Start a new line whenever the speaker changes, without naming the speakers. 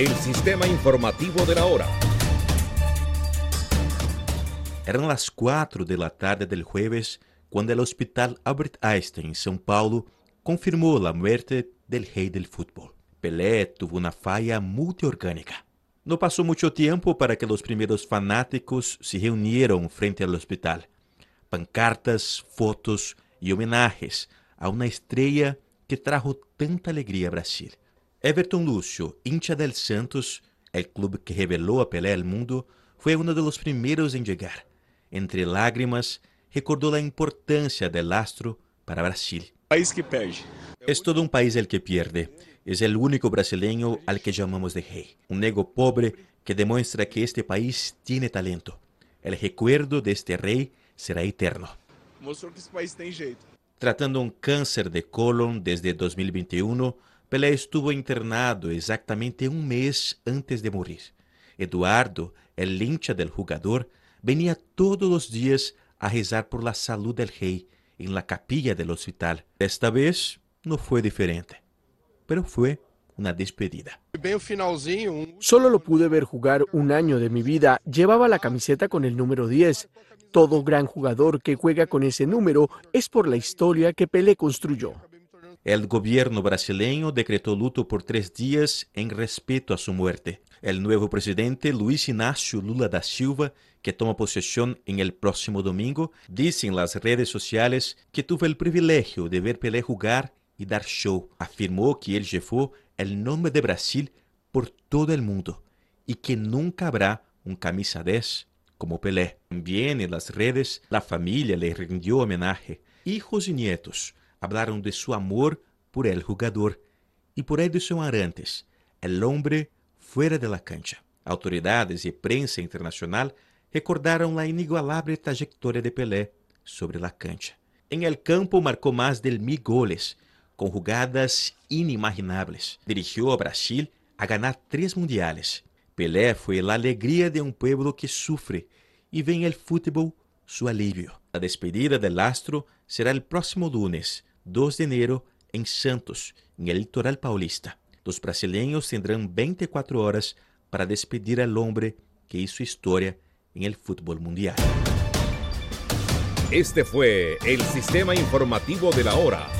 el sistema informativo de la hora.
Eram as quatro da tarde del jueves quando o Hospital Albert Einstein, em São Paulo, confirmou a morte del rei del fútbol. Pelé tuvo uma falha multiorgânica. Não passou muito tempo para que os primeiros fanáticos se reunieram frente ao hospital. Pancartas, fotos e homenagens a uma estrela que trajo tanta alegria a Brasil. Everton Lúcio, hincha del Santos, el clube que revelou a Pelé ao mundo, foi um dos primeiros em chegar. Entre lágrimas, recordou a importância del astro para Brasil.
País que perde.
É todo um país el que pierde. É o único brasileño al que chamamos de rei. Um nego pobre que demonstra que este país tiene talento. El recuerdo de este rei será eterno.
Mostrou que esse país tem jeito.
Tratando um câncer de colon desde 2021, Pelé estuvo internado exactamente um mês antes de morir. Eduardo, el hincha del jugador, venía todos los días a rezar por la salud del rey en la capilla del hospital. Esta vez no fue diferente, pero fue una despedida.
Um...
Solo lo pude ver jugar un año de mi vida. Llevaba la camiseta con el número 10. Todo gran jugador que juega con ese número es por la historia que Pelé construyó.
El gobierno brasileño decretó luto por tres días en respeto a su muerte. El nuevo presidente Luis Inácio Lula da Silva, que toma posesión en el próximo domingo, dice en las redes sociales que tuvo el privilegio de ver Pelé jugar y dar show. Afirmó que él llevó el nombre de Brasil por todo el mundo y que nunca habrá un camisa 10 como Pelé. También en las redes la familia le rindió homenaje. Hijos y nietos hablaron de su amor por el jugador y por Edson Arantes, el hombre fuera de la cancha. Autoridades y prensa internacional recordaron la inigualable trayectoria de Pelé sobre la cancha. En el campo marcó más de mil goles, con jugadas inimaginables. Dirigió a Brasil a ganar tres mundiales. Pelé fue la alegría de un pueblo que sufre y ve en el fútbol su alivio. La despedida del astro será el próximo lunes, 2 de enero, em Santos, em el litoral paulista. Os brasileños tendrão 24 horas para despedir al hombre que hizo historia en el fútbol mundial.
Este fue el sistema informativo de la hora